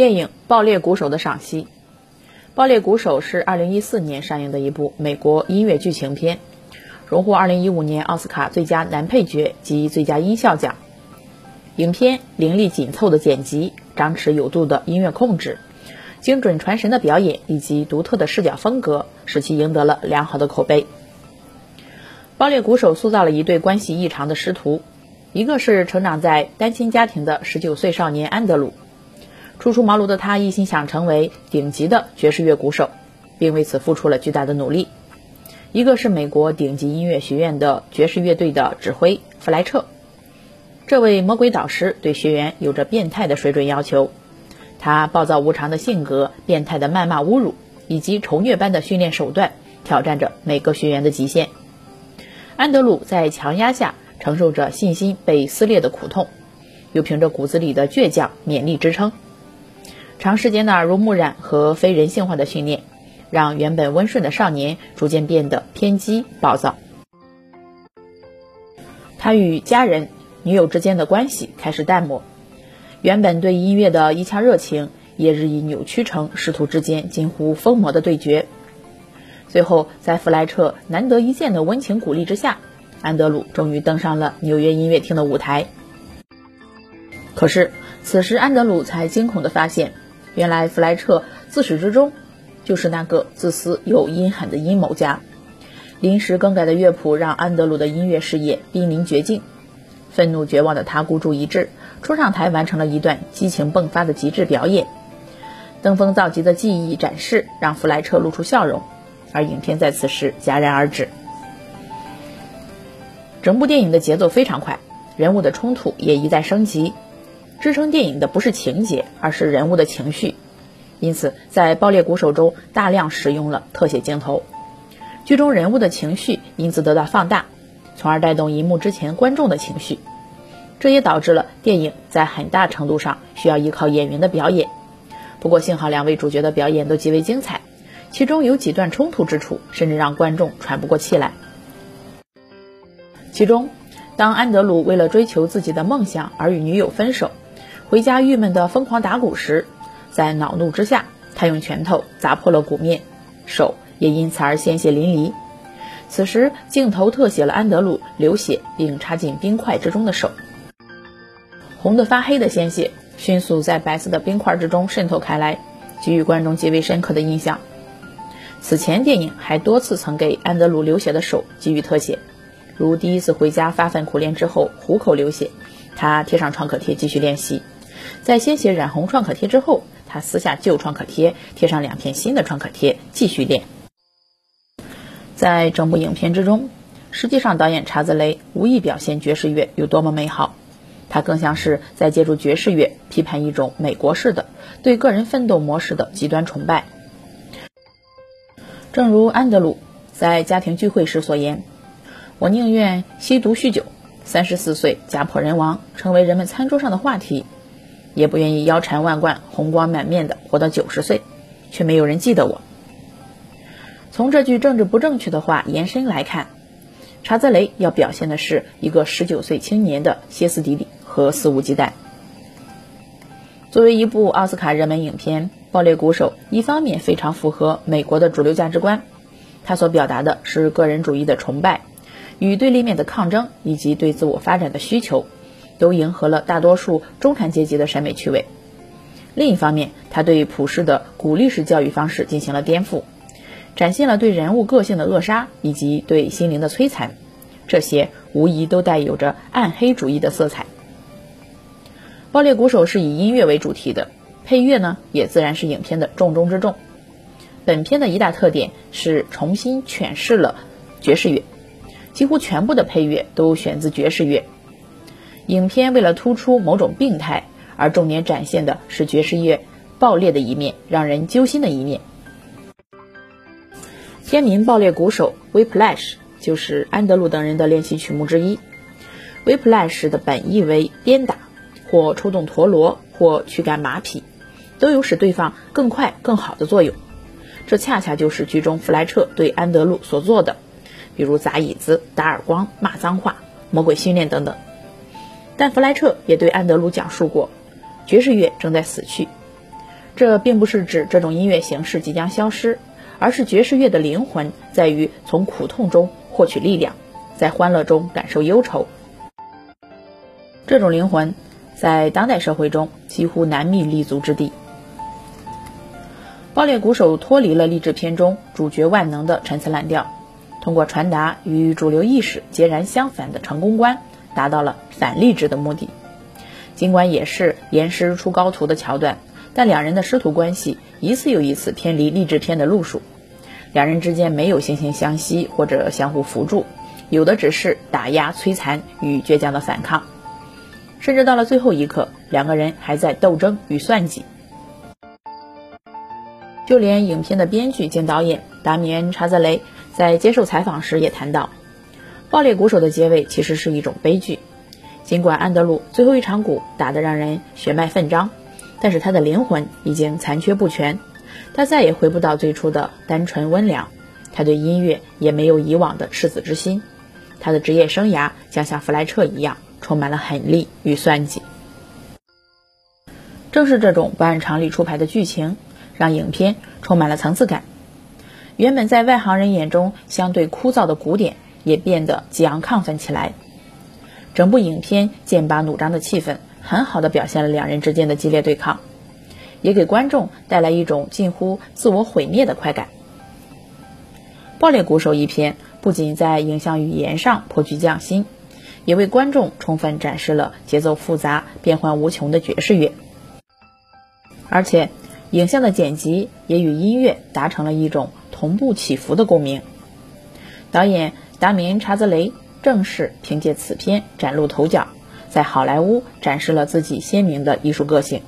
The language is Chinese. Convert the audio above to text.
电影《爆裂鼓手》的赏析，《爆裂鼓手》是2014年上映的一部美国音乐剧情片，荣获2015年奥斯卡最佳男配角及最佳音效奖。影片凌厉紧凑的剪辑、张弛有度的音乐控制、精准传神的表演以及独特的视角风格，使其赢得了良好的口碑。《爆裂鼓手》塑造了一对关系异常的师徒，一个是成长在单亲家庭的19岁少年安德鲁。初出茅庐的他一心想成为顶级的爵士乐鼓手，并为此付出了巨大的努力。一个是美国顶级音乐学院的爵士乐队的指挥弗莱彻，这位魔鬼导师对学员有着变态的水准要求，他暴躁无常的性格、变态的谩骂侮辱以及仇虐般的训练手段，挑战着每个学员的极限。安德鲁在强压下承受着信心被撕裂的苦痛，又凭着骨子里的倔强勉力支撑。长时间的耳濡目染和非人性化的训练，让原本温顺的少年逐渐变得偏激暴躁。他与家人、女友之间的关系开始淡漠，原本对音乐的一腔热情也日益扭曲成师徒之间近乎疯魔的对决。最后，在弗莱彻难得一见的温情鼓励之下，安德鲁终于登上了纽约音乐厅的舞台。可是，此时安德鲁才惊恐地发现。原来弗莱彻自始至终就是那个自私又阴狠的阴谋家。临时更改的乐谱让安德鲁的音乐事业濒临绝境。愤怒绝望的他孤注一掷，冲上台完成了一段激情迸发的极致表演。登峰造极的技艺展示让弗莱彻露出笑容，而影片在此时戛然而止。整部电影的节奏非常快，人物的冲突也一再升级。支撑电影的不是情节，而是人物的情绪，因此在《爆裂鼓手》中大量使用了特写镜头，剧中人物的情绪因此得到放大，从而带动荧幕之前观众的情绪。这也导致了电影在很大程度上需要依靠演员的表演。不过幸好两位主角的表演都极为精彩，其中有几段冲突之处，甚至让观众喘不过气来。其中，当安德鲁为了追求自己的梦想而与女友分手。回家郁闷的疯狂打鼓时，在恼怒之下，他用拳头砸破了鼓面，手也因此而鲜血淋漓。此时，镜头特写了安德鲁流血并插进冰块之中的手，红的发黑的鲜血迅速在白色的冰块之中渗透开来，给予观众极为深刻的印象。此前，电影还多次曾给安德鲁流血的手给予特写，如第一次回家发奋苦练之后虎口流血，他贴上创可贴继续练习。在鲜血染红创可贴之后，他撕下旧创可贴，贴上两片新的创可贴，继续练。在整部影片之中，实际上导演查兹雷无意表现爵士乐有多么美好，他更像是在借助爵士乐批判一种美国式的对个人奋斗模式的极端崇拜。正如安德鲁在家庭聚会时所言：“我宁愿吸毒酗酒，三十四岁家破人亡，成为人们餐桌上的话题。”也不愿意腰缠万贯、红光满面的活到九十岁，却没有人记得我。从这句政治不正确的话延伸来看，查泽雷要表现的是一个十九岁青年的歇斯底里和肆无忌惮。作为一部奥斯卡热门影片，《爆裂鼓手》一方面非常符合美国的主流价值观，它所表达的是个人主义的崇拜、与对立面的抗争以及对自我发展的需求。都迎合了大多数中产阶级的审美趣味。另一方面，他对普世的鼓励式教育方式进行了颠覆，展现了对人物个性的扼杀以及对心灵的摧残，这些无疑都带有着暗黑主义的色彩。《爆裂鼓手》是以音乐为主题的，配乐呢也自然是影片的重中之重。本片的一大特点是重新诠释了爵士乐，几乎全部的配乐都选自爵士乐。影片为了突出某种病态，而重点展现的是爵士乐爆裂的一面，让人揪心的一面。片名《爆裂鼓手》（Whiplash） 就是安德鲁等人的练习曲目之一。Whiplash 的本意为鞭打，或抽动陀螺，或驱赶马匹，都有使对方更快、更好的作用。这恰恰就是剧中弗莱彻对安德鲁所做的，比如砸椅子、打耳光、骂脏话、魔鬼训练等等。但弗莱彻也对安德鲁讲述过，爵士乐正在死去。这并不是指这种音乐形式即将消失，而是爵士乐的灵魂在于从苦痛中获取力量，在欢乐中感受忧愁。这种灵魂在当代社会中几乎难觅立足之地。爆裂鼓手脱离了励志片中主角万能的陈词滥调，通过传达与主流意识截然相反的成功观，达到了反励志的目的。尽管也是严师出高徒的桥段，但两人的师徒关系一次又一次偏离励志片的路数。两人之间没有惺惺相惜或者相互扶助，有的只是打压、摧残与倔强的反抗。甚至到了最后一刻，两个人还在斗争与算计。就连影片的编剧兼导演达米恩·查泽雷在接受采访时也谈到，《爆裂鼓手》的结尾其实是一种悲剧。尽管安德鲁最后一场鼓打得让人血脉奋张，但是他的灵魂已经残缺不全，他再也回不到最初的单纯温良，他对音乐也没有以往的赤子之心，他的职业生涯将像弗莱彻一样，充满了狠戾与算计。正是这种不按常理出牌的剧情。让影片充满了层次感，原本在外行人眼中相对枯燥的古典也变得激昂亢奋起来。整部影片剑拔弩张的气氛，很好的表现了两人之间的激烈对抗，也给观众带来一种近乎自我毁灭的快感。爆裂鼓手一篇不仅在影像语言上颇具匠心，也为观众充分展示了节奏复杂、变幻无穷的爵士乐，而且。影像的剪辑也与音乐达成了一种同步起伏的共鸣。导演达米恩·查泽雷正是凭借此片崭露头角，在好莱坞展示了自己鲜明的艺术个性。